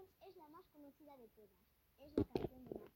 canción es la más conocida de todas. Es la canción de Mar.